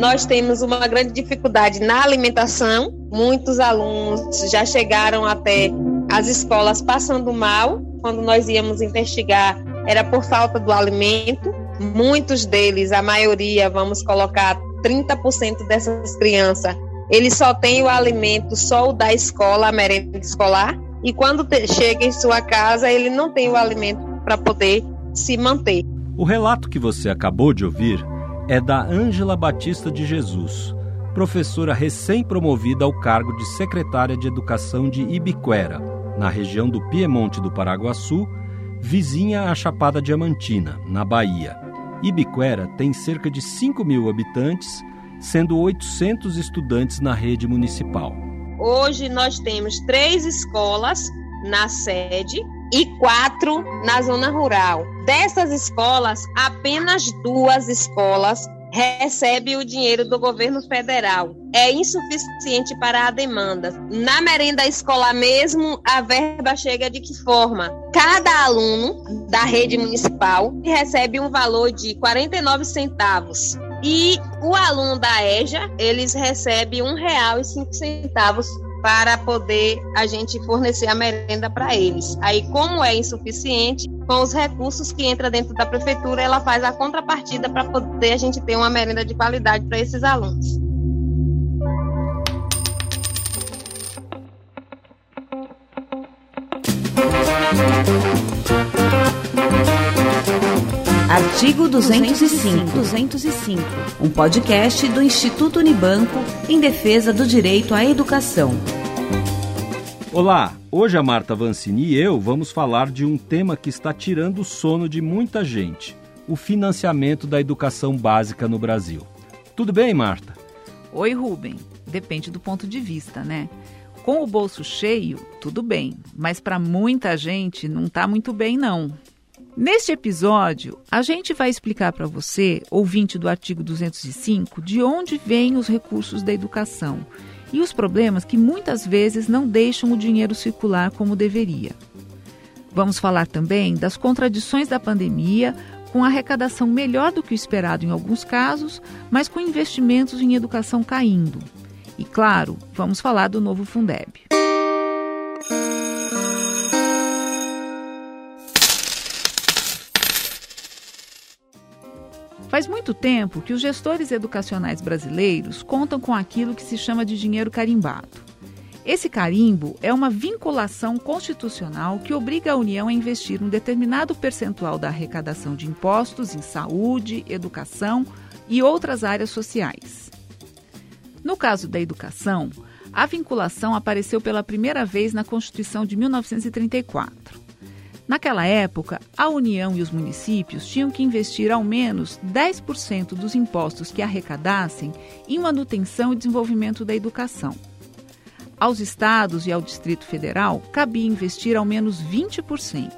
nós temos uma grande dificuldade na alimentação. Muitos alunos já chegaram até as escolas passando mal. Quando nós íamos investigar, era por falta do alimento. Muitos deles, a maioria, vamos colocar 30% dessas crianças, eles só têm o alimento só o da escola, a merenda escolar, e quando chega em sua casa, ele não tem o alimento para poder se manter. O relato que você acabou de ouvir é da Ângela Batista de Jesus, professora recém-promovida ao cargo de secretária de Educação de Ibiquera, na região do Piemonte do Paraguaçu, vizinha à Chapada Diamantina, na Bahia. Ibiquera tem cerca de 5 mil habitantes, sendo 800 estudantes na rede municipal. Hoje nós temos três escolas na sede e quatro na zona rural. Dessas escolas, apenas duas escolas recebem o dinheiro do governo federal. É insuficiente para a demanda. Na merenda escolar mesmo, a verba chega de que forma? Cada aluno da rede municipal recebe um valor de 49 centavos. E o aluno da EJA, eles recebem um cinco centavos para poder a gente fornecer a merenda para eles. Aí, como é insuficiente, com os recursos que entra dentro da prefeitura, ela faz a contrapartida para poder a gente ter uma merenda de qualidade para esses alunos. Artigo 205. 205. Um podcast do Instituto Unibanco em defesa do direito à educação. Olá, hoje a Marta Vancini e eu vamos falar de um tema que está tirando o sono de muita gente: o financiamento da educação básica no Brasil. Tudo bem, Marta? Oi, Rubem. Depende do ponto de vista, né? Com o bolso cheio, tudo bem, mas para muita gente não está muito bem, não. Neste episódio, a gente vai explicar para você, ouvinte do artigo 205, de onde vêm os recursos da educação e os problemas que muitas vezes não deixam o dinheiro circular como deveria. Vamos falar também das contradições da pandemia, com arrecadação melhor do que o esperado em alguns casos, mas com investimentos em educação caindo. E claro, vamos falar do novo Fundeb. Faz muito tempo que os gestores educacionais brasileiros contam com aquilo que se chama de dinheiro carimbado. Esse carimbo é uma vinculação constitucional que obriga a União a investir um determinado percentual da arrecadação de impostos em saúde, educação e outras áreas sociais. No caso da educação, a vinculação apareceu pela primeira vez na Constituição de 1934. Naquela época, a União e os municípios tinham que investir ao menos 10% dos impostos que arrecadassem em manutenção e desenvolvimento da educação. Aos estados e ao Distrito Federal cabia investir ao menos 20%.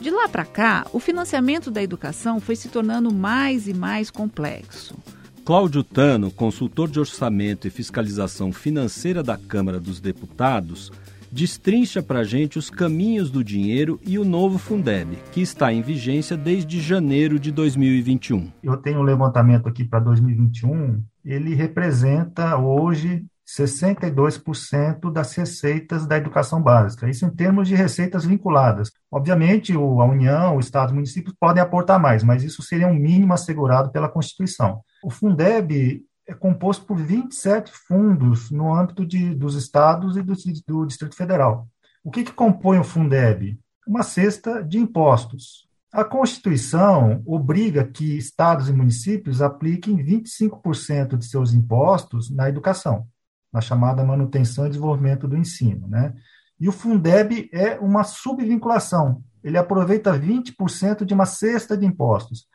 De lá para cá, o financiamento da educação foi se tornando mais e mais complexo. Cláudio Tano, consultor de orçamento e fiscalização financeira da Câmara dos Deputados, destrincha para a gente os caminhos do dinheiro e o novo Fundeb, que está em vigência desde janeiro de 2021. Eu tenho um levantamento aqui para 2021, ele representa hoje 62% das receitas da educação básica. Isso em termos de receitas vinculadas. Obviamente, a União, o Estado, os municípios podem aportar mais, mas isso seria um mínimo assegurado pela Constituição. O Fundeb é composto por 27 fundos no âmbito de, dos estados e do, do Distrito Federal. O que, que compõe o Fundeb? Uma cesta de impostos. A Constituição obriga que estados e municípios apliquem 25% de seus impostos na educação, na chamada manutenção e desenvolvimento do ensino. Né? E o Fundeb é uma subvinculação. Ele aproveita 20% de uma cesta de impostos.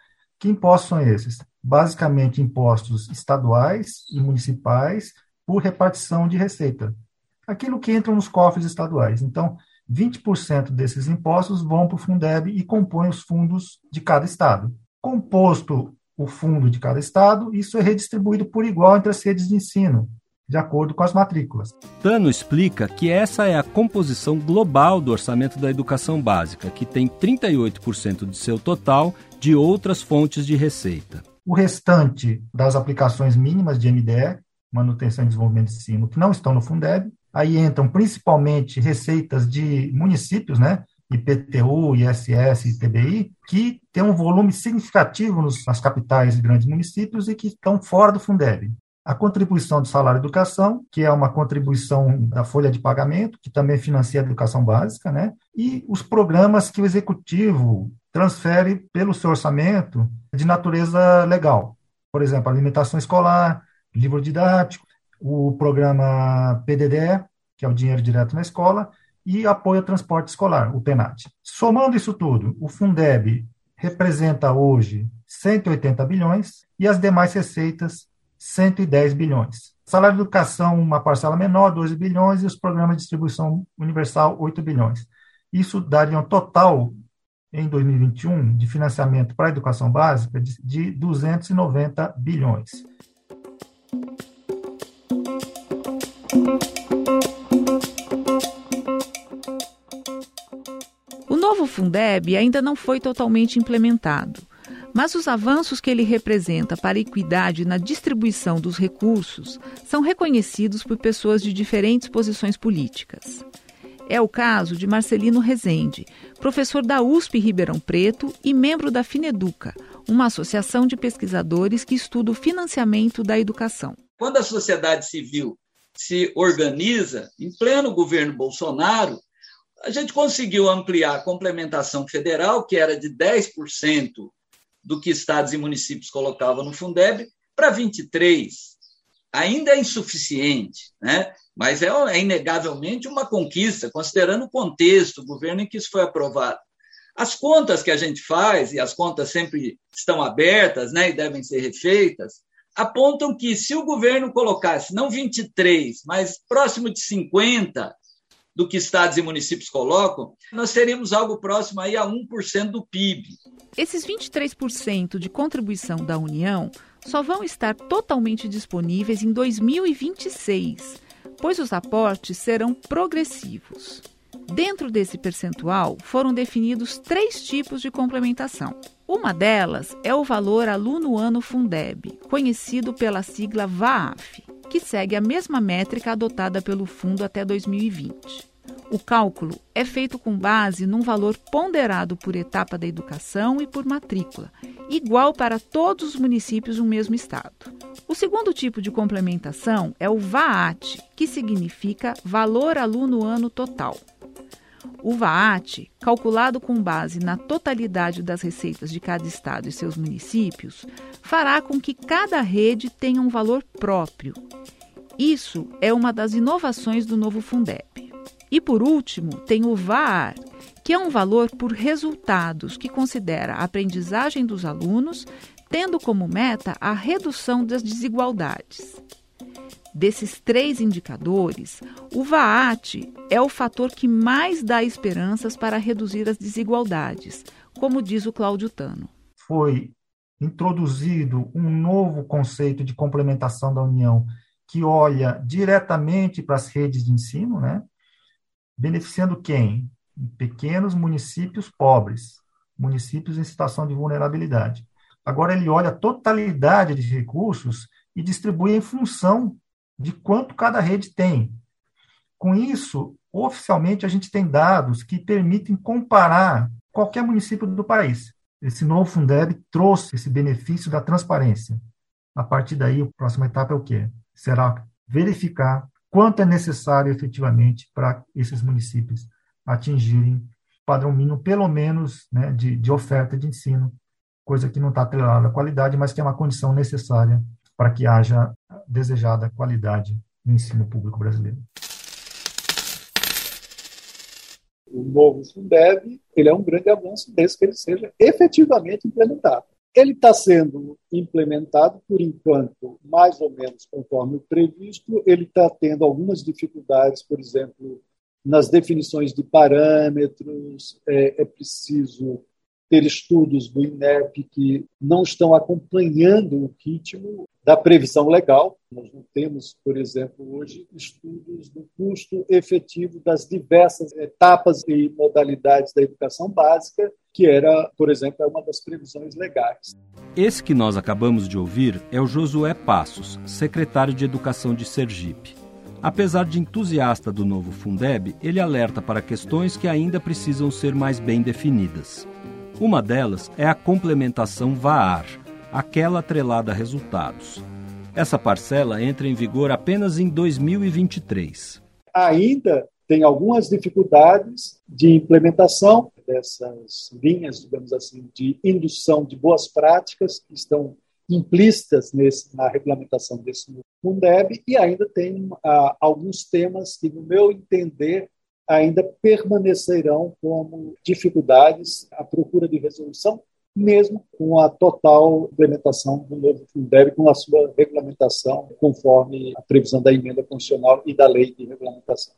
Que impostos são esses? Basicamente, impostos estaduais e municipais por repartição de receita. Aquilo que entra nos cofres estaduais. Então, 20% desses impostos vão para o Fundeb e compõem os fundos de cada estado. Composto o fundo de cada estado, isso é redistribuído por igual entre as redes de ensino, de acordo com as matrículas. Tano explica que essa é a composição global do orçamento da educação básica, que tem 38% de seu total de outras fontes de receita. O restante das aplicações mínimas de MDE, manutenção e desenvolvimento de ensino, que não estão no Fundeb, aí entram principalmente receitas de municípios, né? IPTU, ISS e TBI, que tem um volume significativo nas capitais e grandes municípios e que estão fora do Fundeb. A contribuição do salário educação, que é uma contribuição da folha de pagamento, que também financia a educação básica, né? E os programas que o executivo transfere pelo seu orçamento de natureza legal. Por exemplo, alimentação escolar, livro didático, o programa PDD, que é o dinheiro direto na escola, e apoio ao transporte escolar, o PENAT. Somando isso tudo, o Fundeb representa hoje 180 bilhões e as demais receitas 110 bilhões. Salário de educação, uma parcela menor, 12 bilhões, e os programas de distribuição universal, 8 bilhões. Isso daria um total, em 2021, de financiamento para a educação básica de 290 bilhões. O novo Fundeb ainda não foi totalmente implementado. Mas os avanços que ele representa para a equidade na distribuição dos recursos são reconhecidos por pessoas de diferentes posições políticas. É o caso de Marcelino Rezende, professor da USP Ribeirão Preto e membro da Fineduca, uma associação de pesquisadores que estuda o financiamento da educação. Quando a sociedade civil se organiza, em pleno governo Bolsonaro, a gente conseguiu ampliar a complementação federal, que era de 10% do que estados e municípios colocavam no Fundeb para 23. Ainda é insuficiente, né? mas é, é inegavelmente uma conquista, considerando o contexto, o governo em que isso foi aprovado. As contas que a gente faz, e as contas sempre estão abertas né, e devem ser refeitas, apontam que se o governo colocasse não 23, mas próximo de 50 do que estados e municípios colocam, nós teríamos algo próximo aí a 1% do PIB. Esses 23% de contribuição da União só vão estar totalmente disponíveis em 2026, pois os aportes serão progressivos. Dentro desse percentual, foram definidos três tipos de complementação. Uma delas é o valor aluno-ano Fundeb, conhecido pela sigla VAAF, que segue a mesma métrica adotada pelo fundo até 2020. O cálculo é feito com base num valor ponderado por etapa da educação e por matrícula, igual para todos os municípios do mesmo estado. O segundo tipo de complementação é o VAAT, que significa Valor Aluno Ano Total. O VAAT, calculado com base na totalidade das receitas de cada estado e seus municípios, fará com que cada rede tenha um valor próprio. Isso é uma das inovações do novo Fundeb. E por último, tem o VAR, que é um valor por resultados que considera a aprendizagem dos alunos, tendo como meta a redução das desigualdades. Desses três indicadores, o VAAT é o fator que mais dá esperanças para reduzir as desigualdades, como diz o Cláudio Tano. Foi introduzido um novo conceito de complementação da União que olha diretamente para as redes de ensino, né? beneficiando quem? Pequenos municípios pobres, municípios em situação de vulnerabilidade. Agora ele olha a totalidade de recursos e distribui em função de quanto cada rede tem. Com isso, oficialmente a gente tem dados que permitem comparar qualquer município do país. Esse novo Fundeb trouxe esse benefício da transparência. A partir daí, a próxima etapa é o quê? Será verificar quanto é necessário efetivamente para esses municípios atingirem padrão mínimo, pelo menos, né, de, de oferta de ensino, coisa que não está atrelada à qualidade, mas que é uma condição necessária para que haja desejada qualidade no ensino público brasileiro. O novo Fundeb ele é um grande avanço desde que ele seja efetivamente implementado. Ele está sendo implementado, por enquanto, mais ou menos conforme o previsto. Ele está tendo algumas dificuldades, por exemplo, nas definições de parâmetros. É, é preciso ter estudos do INEP que não estão acompanhando o ritmo da previsão legal. Nós não temos, por exemplo, hoje estudos do custo efetivo das diversas etapas e modalidades da educação básica, que era, por exemplo, uma das previsões legais. Esse que nós acabamos de ouvir é o Josué Passos, secretário de Educação de Sergipe. Apesar de entusiasta do novo Fundeb, ele alerta para questões que ainda precisam ser mais bem definidas. Uma delas é a complementação VAAR, aquela atrelada a resultados. Essa parcela entra em vigor apenas em 2023. Ainda tem algumas dificuldades de implementação dessas linhas, digamos assim, de indução de boas práticas que estão implícitas nesse, na regulamentação desse Fundeb e ainda tem ah, alguns temas que, no meu entender, ainda permanecerão como dificuldades à procura de resolução, mesmo com a total implementação do novo Fundeb, com a sua regulamentação conforme a previsão da emenda constitucional e da lei de regulamentação.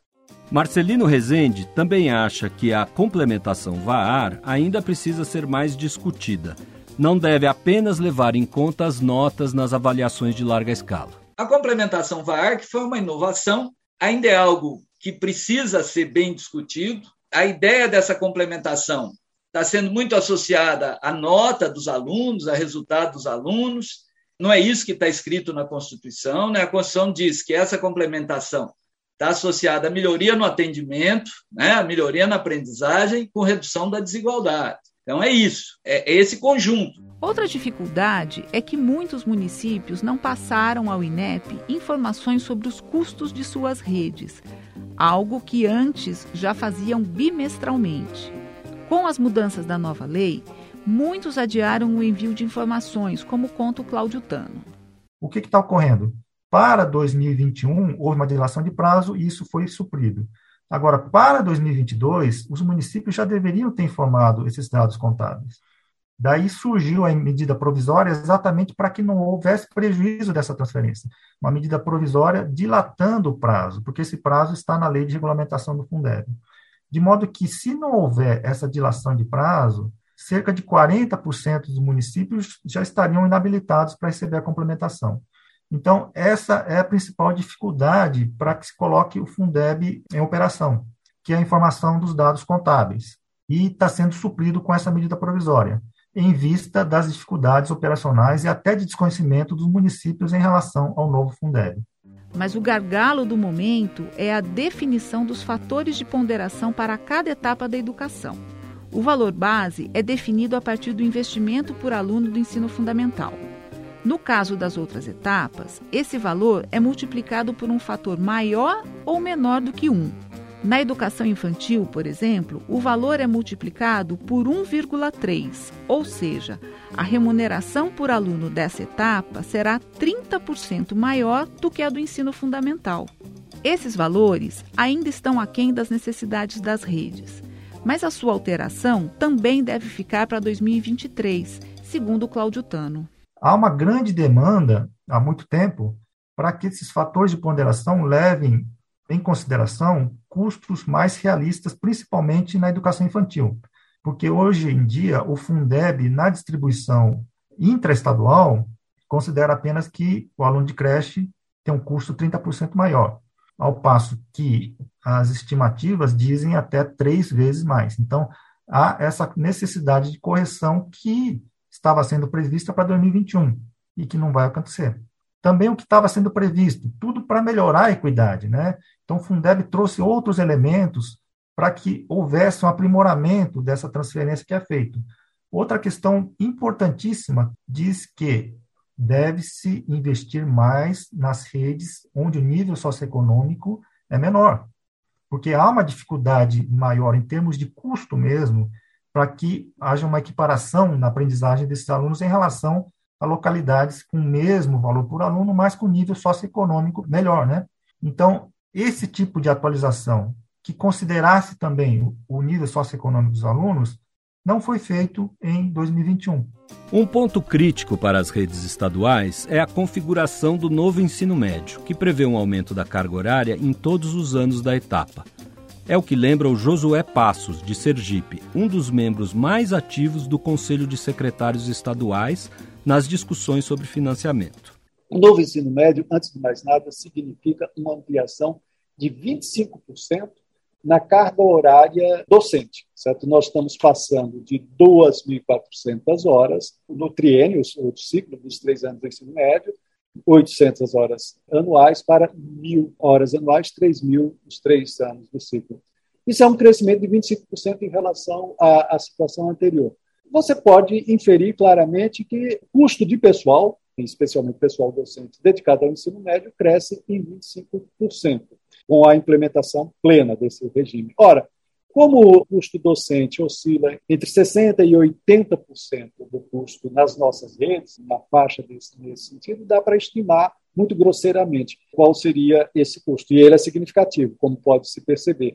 Marcelino Rezende também acha que a complementação VAR ainda precisa ser mais discutida. Não deve apenas levar em conta as notas nas avaliações de larga escala. A complementação VAR, que foi uma inovação, ainda é algo que precisa ser bem discutido. A ideia dessa complementação está sendo muito associada à nota dos alunos, a resultado dos alunos. Não é isso que está escrito na Constituição. Né? A Constituição diz que essa complementação está associada à melhoria no atendimento, né, à melhoria na aprendizagem, com redução da desigualdade. Então é isso, é, é esse conjunto. Outra dificuldade é que muitos municípios não passaram ao INEP informações sobre os custos de suas redes, algo que antes já faziam bimestralmente. Com as mudanças da nova lei, muitos adiaram o envio de informações, como conta o Cláudio Tano. O que está ocorrendo? Para 2021, houve uma dilação de prazo e isso foi suprido. Agora, para 2022, os municípios já deveriam ter informado esses dados contábeis. Daí surgiu a medida provisória exatamente para que não houvesse prejuízo dessa transferência. Uma medida provisória dilatando o prazo, porque esse prazo está na lei de regulamentação do Fundeb. De modo que, se não houver essa dilação de prazo, cerca de 40% dos municípios já estariam inabilitados para receber a complementação. Então, essa é a principal dificuldade para que se coloque o Fundeb em operação, que é a informação dos dados contábeis. E está sendo suprido com essa medida provisória, em vista das dificuldades operacionais e até de desconhecimento dos municípios em relação ao novo Fundeb. Mas o gargalo do momento é a definição dos fatores de ponderação para cada etapa da educação. O valor base é definido a partir do investimento por aluno do ensino fundamental. No caso das outras etapas, esse valor é multiplicado por um fator maior ou menor do que 1. Na educação infantil, por exemplo, o valor é multiplicado por 1,3, ou seja, a remuneração por aluno dessa etapa será 30% maior do que a do ensino fundamental. Esses valores ainda estão aquém das necessidades das redes, mas a sua alteração também deve ficar para 2023, segundo Cláudio Tano. Há uma grande demanda, há muito tempo, para que esses fatores de ponderação levem em consideração custos mais realistas, principalmente na educação infantil. Porque hoje em dia, o Fundeb, na distribuição intraestadual, considera apenas que o aluno de creche tem um custo 30% maior, ao passo que as estimativas dizem até três vezes mais. Então, há essa necessidade de correção que estava sendo prevista para 2021 e que não vai acontecer. Também o que estava sendo previsto, tudo para melhorar a equidade, né? Então, o Fundeb trouxe outros elementos para que houvesse um aprimoramento dessa transferência que é feito. Outra questão importantíssima diz que deve-se investir mais nas redes onde o nível socioeconômico é menor, porque há uma dificuldade maior em termos de custo mesmo para que haja uma equiparação na aprendizagem desses alunos em relação a localidades com o mesmo valor por aluno, mas com nível socioeconômico melhor, né? Então, esse tipo de atualização, que considerasse também o nível socioeconômico dos alunos, não foi feito em 2021. Um ponto crítico para as redes estaduais é a configuração do novo ensino médio, que prevê um aumento da carga horária em todos os anos da etapa. É o que lembra o Josué Passos, de Sergipe, um dos membros mais ativos do Conselho de Secretários Estaduais nas discussões sobre financiamento. O novo ensino médio, antes de mais nada, significa uma ampliação de 25% na carga horária docente. Certo? Nós estamos passando de 2.400 horas no triênio, o ciclo dos três anos do ensino médio, 800 horas anuais para 1.000 horas anuais, 3.000 os três anos do ciclo. Isso é um crescimento de 25% em relação à, à situação anterior. Você pode inferir claramente que o custo de pessoal, especialmente pessoal docente dedicado ao ensino médio, cresce em 25% com a implementação plena desse regime. Ora, como o custo docente oscila entre 60% e 80% do custo nas nossas redes, na faixa desse, nesse sentido, dá para estimar muito grosseiramente qual seria esse custo. E ele é significativo, como pode se perceber.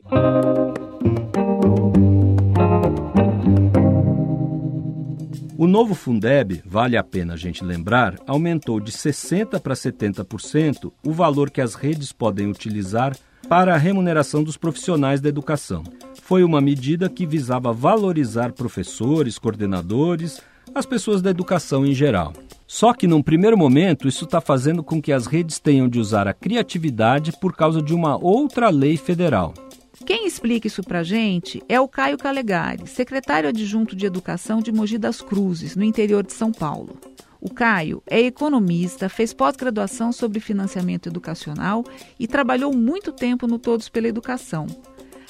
O novo Fundeb, vale a pena a gente lembrar, aumentou de 60% para 70% o valor que as redes podem utilizar para a remuneração dos profissionais da educação. Foi uma medida que visava valorizar professores, coordenadores, as pessoas da educação em geral. Só que, num primeiro momento, isso está fazendo com que as redes tenham de usar a criatividade por causa de uma outra lei federal. Quem explica isso para gente é o Caio Calegari, secretário adjunto de Educação de Mogi das Cruzes, no interior de São Paulo. O Caio é economista, fez pós-graduação sobre financiamento educacional e trabalhou muito tempo no Todos pela Educação.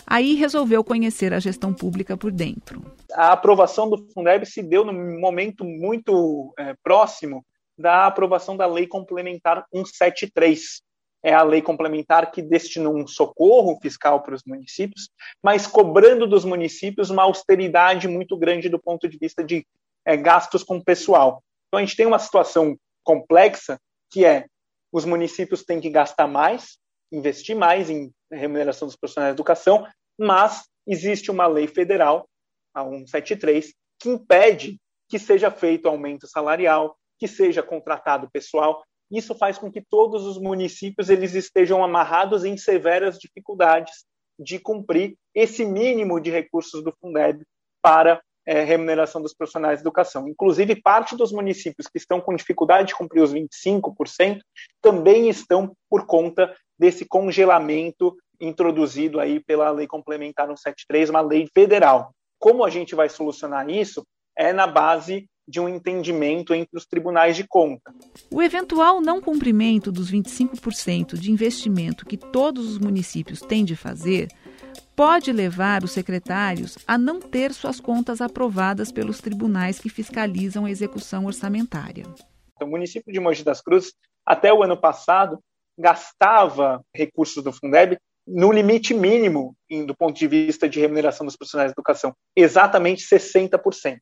Aí resolveu conhecer a gestão pública por dentro. A aprovação do Fundeb se deu num momento muito é, próximo da aprovação da Lei Complementar 173, é a lei complementar que destinou um socorro fiscal para os municípios, mas cobrando dos municípios uma austeridade muito grande do ponto de vista de é, gastos com pessoal. Então a gente tem uma situação complexa que é os municípios têm que gastar mais, investir mais em remuneração dos profissionais de educação, mas existe uma lei federal, a 173, que impede que seja feito aumento salarial, que seja contratado pessoal. Isso faz com que todos os municípios eles estejam amarrados em severas dificuldades de cumprir esse mínimo de recursos do Fundeb para é, remuneração dos profissionais de educação. Inclusive, parte dos municípios que estão com dificuldade de cumprir os 25% também estão por conta desse congelamento introduzido aí pela Lei Complementar 173, uma lei federal. Como a gente vai solucionar isso? É na base de um entendimento entre os tribunais de conta. O eventual não cumprimento dos 25% de investimento que todos os municípios têm de fazer pode levar os secretários a não ter suas contas aprovadas pelos tribunais que fiscalizam a execução orçamentária. Então, o município de Mogi das Cruzes, até o ano passado, gastava recursos do Fundeb no limite mínimo do ponto de vista de remuneração dos profissionais de educação, exatamente 60%.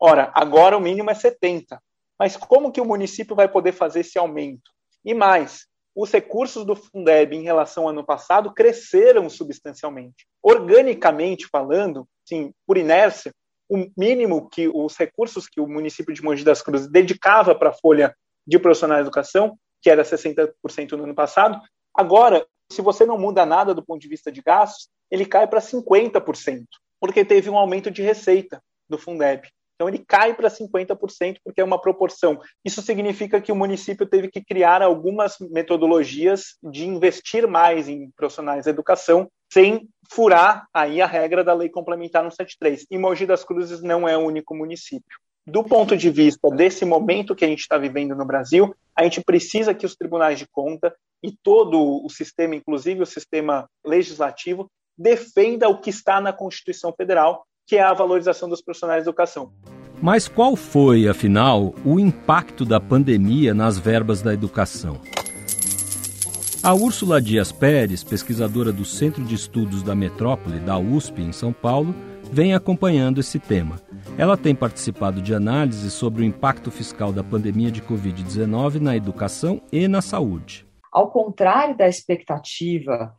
Ora, agora o mínimo é 70. Mas como que o município vai poder fazer esse aumento? E mais, os recursos do Fundeb em relação ao ano passado cresceram substancialmente. Organicamente falando, sim, por inércia, o mínimo que os recursos que o município de Mogi das Cruzes dedicava para a folha de profissionais de educação, que era 60% no ano passado, agora, se você não muda nada do ponto de vista de gastos, ele cai para 50%, porque teve um aumento de receita do Fundeb. Então ele cai para 50% porque é uma proporção. Isso significa que o município teve que criar algumas metodologias de investir mais em profissionais da educação sem furar aí a regra da lei complementar 173. E Mogi das Cruzes não é o único município. Do ponto de vista desse momento que a gente está vivendo no Brasil, a gente precisa que os tribunais de conta e todo o sistema, inclusive o sistema legislativo, defenda o que está na Constituição Federal, que é a valorização dos profissionais de educação. Mas qual foi, afinal, o impacto da pandemia nas verbas da educação? A Úrsula Dias Pérez, pesquisadora do Centro de Estudos da Metrópole, da USP, em São Paulo, vem acompanhando esse tema. Ela tem participado de análises sobre o impacto fiscal da pandemia de Covid-19 na educação e na saúde. Ao contrário da expectativa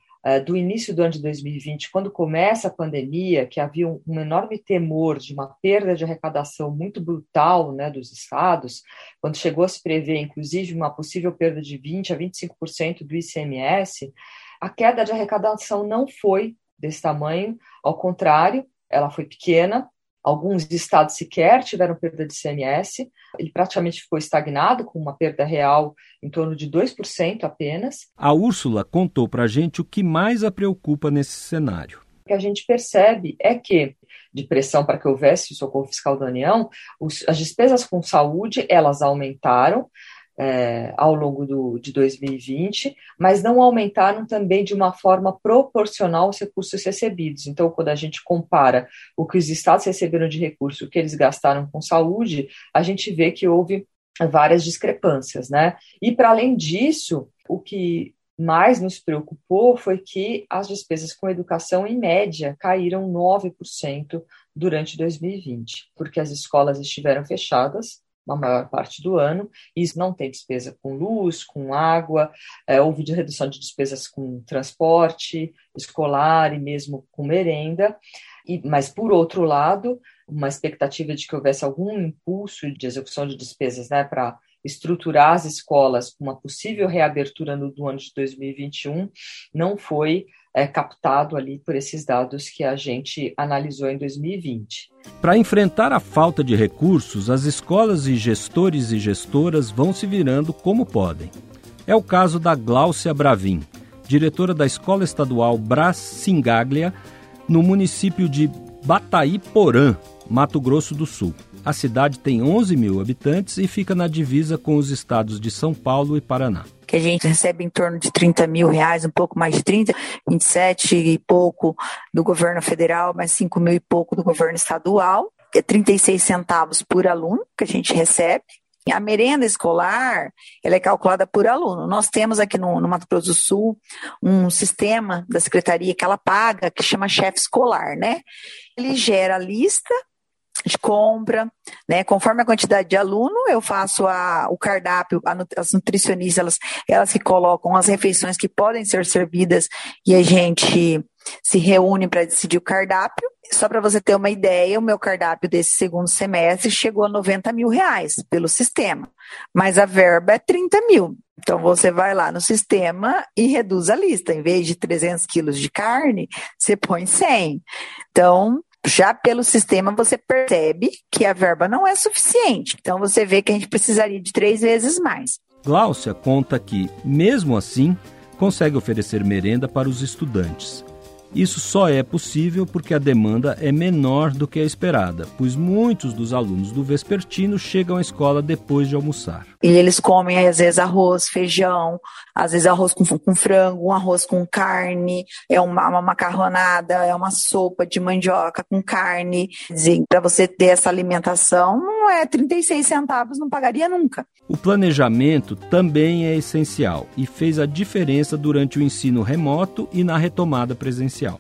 do início do ano de 2020, quando começa a pandemia, que havia um, um, enorme temor de uma perda de arrecadação muito brutal né, dos estados, quando chegou a se prever, inclusive, uma possível perda de 20% a 25% do ICMS, a queda de arrecadação não foi desse tamanho, ao contrário, ela foi pequena, Alguns estados sequer tiveram perda de CMS, ele praticamente ficou estagnado, com uma perda real em torno de 2% apenas. A Úrsula contou para a gente o que mais a preocupa nesse cenário. que a gente percebe é que de pressão para que houvesse o socorro fiscal da União, os, as despesas com saúde elas aumentaram, é, ao longo do, de 2020, mas não aumentaram também de uma forma proporcional aos recursos recebidos. Então, quando a gente compara o que os estados receberam de recurso, o que eles gastaram com saúde, a gente vê que houve várias discrepâncias, né? E para além disso, o que mais nos preocupou foi que as despesas com educação, em média, caíram 9% durante 2020, porque as escolas estiveram fechadas na maior parte do ano, e isso não tem despesa com luz, com água, é, houve de redução de despesas com transporte escolar e mesmo com merenda, e, mas, por outro lado, uma expectativa de que houvesse algum impulso de execução de despesas né, para estruturar as escolas com uma possível reabertura no do ano de 2021 não foi é, captado ali por esses dados que a gente analisou em 2020. Para enfrentar a falta de recursos, as escolas e gestores e gestoras vão se virando como podem. É o caso da Gláucia Bravin, diretora da Escola Estadual Brás Singaglia, no município de Bataí Porã, Mato Grosso do Sul. A cidade tem 11 mil habitantes e fica na divisa com os estados de São Paulo e Paraná. Que a gente recebe em torno de 30 mil reais, um pouco mais de 30, 27 e pouco do governo federal, mais 5 mil e pouco do governo estadual, é 36 centavos por aluno que a gente recebe. A merenda escolar, ela é calculada por aluno. Nós temos aqui no, no, Mato Grosso do Sul um sistema da secretaria que ela paga, que chama chefe escolar, né? Ele gera a lista de compra, né? Conforme a quantidade de aluno, eu faço a, o cardápio, a, as nutricionistas, elas, elas que colocam as refeições que podem ser servidas e a gente se reúne para decidir o cardápio. Só para você ter uma ideia, o meu cardápio desse segundo semestre chegou a 90 mil reais pelo sistema, mas a verba é 30 mil. Então você vai lá no sistema e reduz a lista. Em vez de 300 quilos de carne, você põe 100. Então já pelo sistema você percebe que a verba não é suficiente. Então você vê que a gente precisaria de três vezes mais. Gláucia conta que, mesmo assim, consegue oferecer merenda para os estudantes. Isso só é possível porque a demanda é menor do que a esperada, pois muitos dos alunos do vespertino chegam à escola depois de almoçar. E eles comem, às vezes, arroz, feijão, às vezes arroz com, com frango, um arroz com carne, é uma, uma macarronada, é uma sopa de mandioca com carne. Para você ter essa alimentação, não é 36 centavos, não pagaria nunca. O planejamento também é essencial e fez a diferença durante o ensino remoto e na retomada presencial.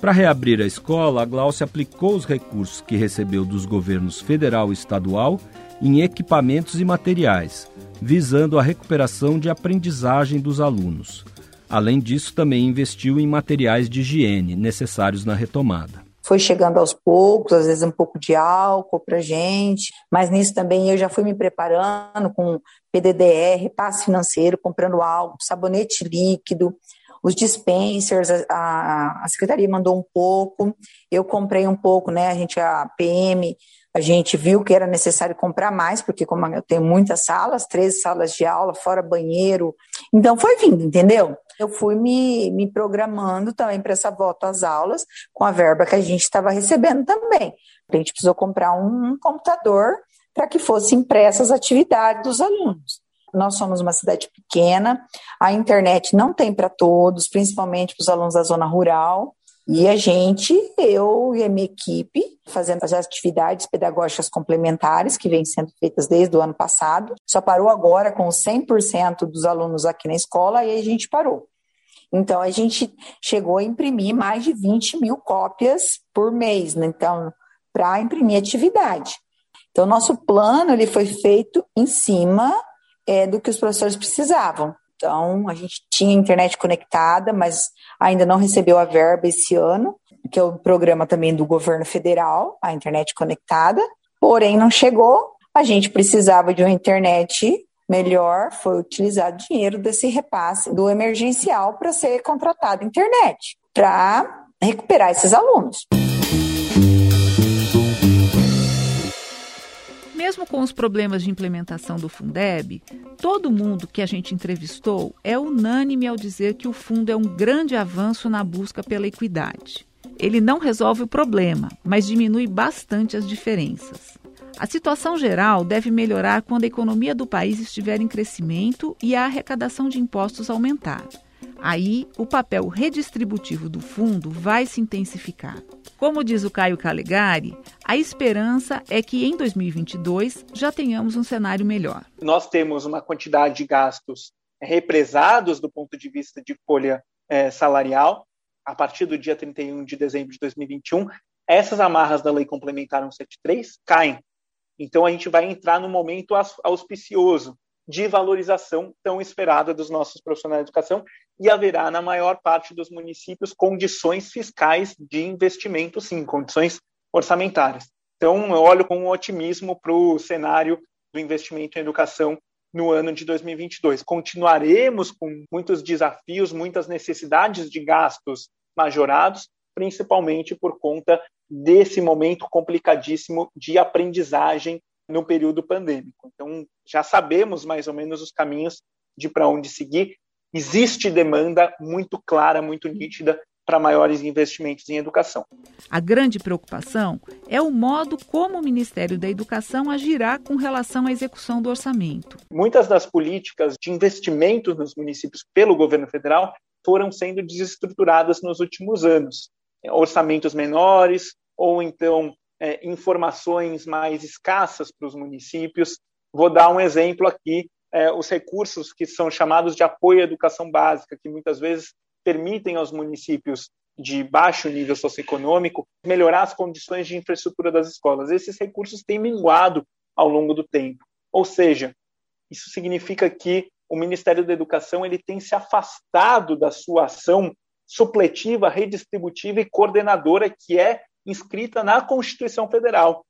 Para reabrir a escola, a Glaucia aplicou os recursos que recebeu dos governos federal e estadual em equipamentos e materiais, visando a recuperação de aprendizagem dos alunos. Além disso, também investiu em materiais de higiene necessários na retomada foi chegando aos poucos, às vezes um pouco de álcool para gente, mas nisso também eu já fui me preparando com PDDR, passe financeiro, comprando álcool, sabonete líquido, os dispensers, a, a secretaria mandou um pouco, eu comprei um pouco, né? A gente, a PM, a gente viu que era necessário comprar mais, porque como eu tenho muitas salas, 13 salas de aula, fora banheiro, então foi vindo, entendeu? Eu fui me, me programando também para essa volta às aulas, com a verba que a gente estava recebendo também. A gente precisou comprar um, um computador para que fosse impressas as atividades dos alunos nós somos uma cidade pequena, a internet não tem para todos, principalmente para os alunos da zona rural. E a gente, eu e a minha equipe, fazendo as atividades pedagógicas complementares que vêm sendo feitas desde o ano passado, só parou agora com 100% dos alunos aqui na escola e a gente parou. Então, a gente chegou a imprimir mais de 20 mil cópias por mês, né? então, para imprimir atividade. Então, nosso plano ele foi feito em cima é, do que os professores precisavam. Então, a gente tinha internet conectada, mas ainda não recebeu a verba esse ano, que é o programa também do governo federal, a internet conectada, porém não chegou. A gente precisava de uma internet melhor, foi utilizado dinheiro desse repasse do emergencial para ser contratado internet, para recuperar esses alunos. Mesmo com os problemas de implementação do Fundeb, todo mundo que a gente entrevistou é unânime ao dizer que o fundo é um grande avanço na busca pela equidade. ele não resolve o problema, mas diminui bastante as diferenças. A situação geral deve melhorar quando a economia do país estiver em crescimento e a arrecadação de impostos aumentar. Aí, o papel redistributivo do fundo vai se intensificar. Como diz o Caio Calegari, a esperança é que em 2022 já tenhamos um cenário melhor. Nós temos uma quantidade de gastos represados do ponto de vista de folha é, salarial a partir do dia 31 de dezembro de 2021. Essas amarras da Lei Complementar 173 caem. Então, a gente vai entrar no momento auspicioso de valorização tão esperada dos nossos profissionais de educação e haverá, na maior parte dos municípios, condições fiscais de investimento, sim, condições orçamentárias. Então, eu olho com otimismo para o cenário do investimento em educação no ano de 2022. Continuaremos com muitos desafios, muitas necessidades de gastos majorados, principalmente por conta desse momento complicadíssimo de aprendizagem no período pandêmico. Então, já sabemos mais ou menos os caminhos de para onde seguir. Existe demanda muito clara, muito nítida para maiores investimentos em educação. A grande preocupação é o modo como o Ministério da Educação agirá com relação à execução do orçamento. Muitas das políticas de investimentos nos municípios pelo governo federal foram sendo desestruturadas nos últimos anos. Orçamentos menores, ou então é, informações mais escassas para os municípios. Vou dar um exemplo aqui: é, os recursos que são chamados de apoio à educação básica, que muitas vezes permitem aos municípios de baixo nível socioeconômico melhorar as condições de infraestrutura das escolas. Esses recursos têm minguado ao longo do tempo. Ou seja, isso significa que o Ministério da Educação ele tem se afastado da sua ação supletiva, redistributiva e coordenadora que é inscrita na Constituição Federal.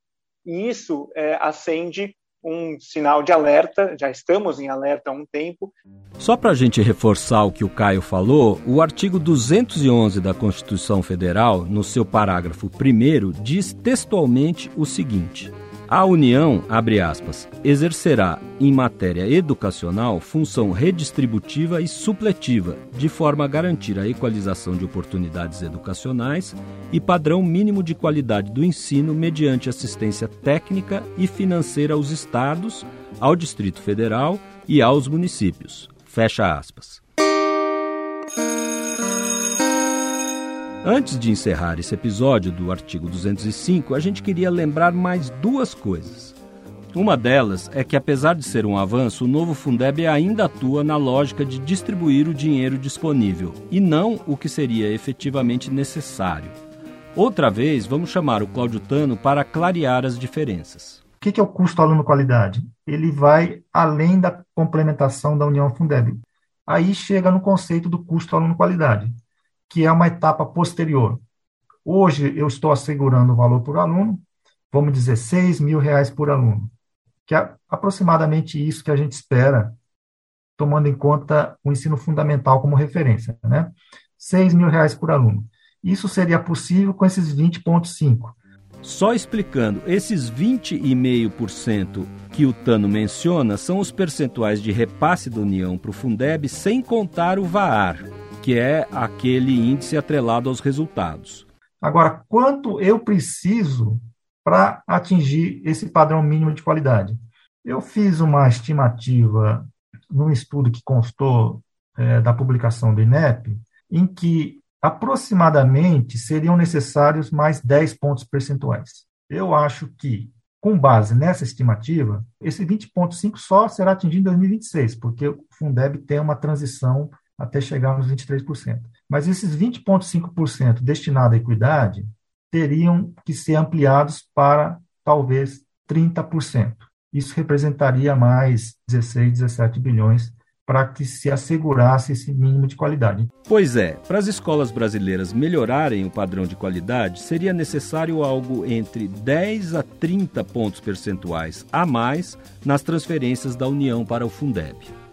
E isso é, acende um sinal de alerta, já estamos em alerta há um tempo. Só para a gente reforçar o que o Caio falou, o artigo 211 da Constituição Federal, no seu parágrafo 1, diz textualmente o seguinte. A União, abre aspas, exercerá em matéria educacional função redistributiva e supletiva, de forma a garantir a equalização de oportunidades educacionais e padrão mínimo de qualidade do ensino mediante assistência técnica e financeira aos estados, ao Distrito Federal e aos municípios. Fecha aspas. Antes de encerrar esse episódio do artigo 205, a gente queria lembrar mais duas coisas. Uma delas é que, apesar de ser um avanço, o novo Fundeb ainda atua na lógica de distribuir o dinheiro disponível e não o que seria efetivamente necessário. Outra vez, vamos chamar o Cláudio Tano para clarear as diferenças. O que é o custo aluno-qualidade? Ele vai além da complementação da União Fundeb. Aí chega no conceito do custo aluno-qualidade que é uma etapa posterior. Hoje eu estou assegurando o valor por aluno, vamos dizer, 6 mil reais por aluno, que é aproximadamente isso que a gente espera, tomando em conta o ensino fundamental como referência, né? 6 mil reais por aluno. Isso seria possível com esses 20,5%. Só explicando, esses 20,5% que o Tano menciona são os percentuais de repasse da União para o Fundeb sem contar o VAR, que é aquele índice atrelado aos resultados. Agora, quanto eu preciso para atingir esse padrão mínimo de qualidade? Eu fiz uma estimativa num estudo que constou é, da publicação do INEP, em que aproximadamente seriam necessários mais 10 pontos percentuais. Eu acho que, com base nessa estimativa, esse 20,5 só será atingido em 2026, porque o Fundeb tem uma transição até chegar nos 23%. Mas esses 20,5% destinados à equidade teriam que ser ampliados para talvez 30%. Isso representaria mais 16, 17 bilhões para que se assegurasse esse mínimo de qualidade. Pois é, para as escolas brasileiras melhorarem o padrão de qualidade, seria necessário algo entre 10 a 30 pontos percentuais a mais nas transferências da União para o Fundeb.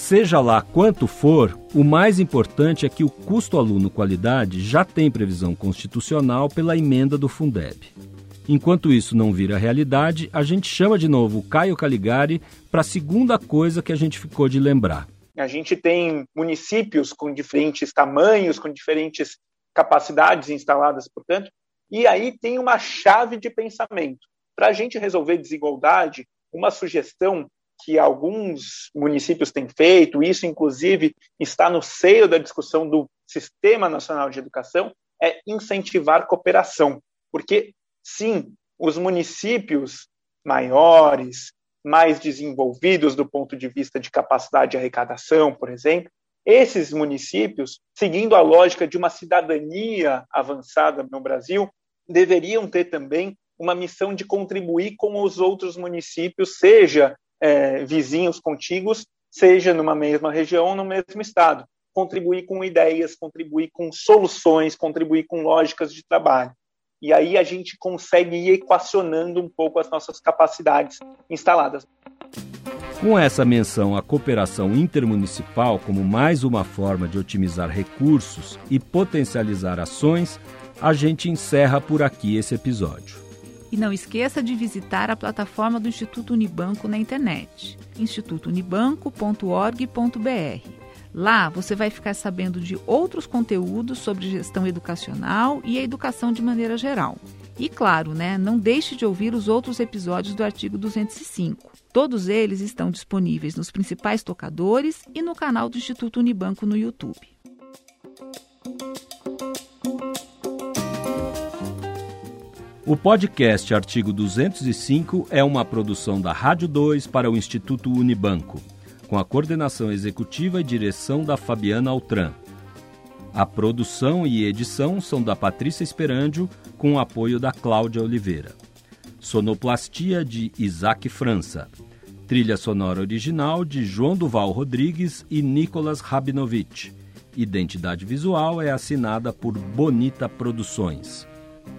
Seja lá quanto for, o mais importante é que o custo aluno-qualidade já tem previsão constitucional pela emenda do Fundeb. Enquanto isso não vira realidade, a gente chama de novo o Caio Caligari para a segunda coisa que a gente ficou de lembrar. A gente tem municípios com diferentes tamanhos, com diferentes capacidades instaladas, portanto, e aí tem uma chave de pensamento. Para a gente resolver desigualdade, uma sugestão que alguns municípios têm feito, isso inclusive está no seio da discussão do Sistema Nacional de Educação, é incentivar cooperação. Porque, sim, os municípios maiores, mais desenvolvidos do ponto de vista de capacidade de arrecadação, por exemplo, esses municípios, seguindo a lógica de uma cidadania avançada no Brasil, deveriam ter também uma missão de contribuir com os outros municípios, seja é, vizinhos contíguos, seja numa mesma região, no mesmo estado. Contribuir com ideias, contribuir com soluções, contribuir com lógicas de trabalho. E aí a gente consegue ir equacionando um pouco as nossas capacidades instaladas. Com essa menção à cooperação intermunicipal como mais uma forma de otimizar recursos e potencializar ações, a gente encerra por aqui esse episódio. E não esqueça de visitar a plataforma do Instituto Unibanco na internet, institutounibanco.org.br. Lá você vai ficar sabendo de outros conteúdos sobre gestão educacional e a educação de maneira geral. E claro, né, não deixe de ouvir os outros episódios do artigo 205. Todos eles estão disponíveis nos principais tocadores e no canal do Instituto Unibanco no YouTube. O podcast Artigo 205 é uma produção da Rádio 2 para o Instituto Unibanco com a coordenação executiva e direção da Fabiana Altran. A produção e edição são da Patrícia Esperandio, com o apoio da Cláudia Oliveira. Sonoplastia de Isaac França. Trilha sonora original de João Duval Rodrigues e Nicolas Rabinovich. Identidade visual é assinada por Bonita Produções.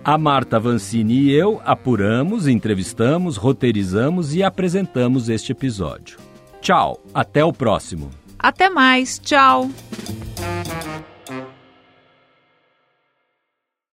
A Marta Vancini e eu apuramos, entrevistamos, roteirizamos e apresentamos este episódio. Tchau, até o próximo. Até mais, tchau.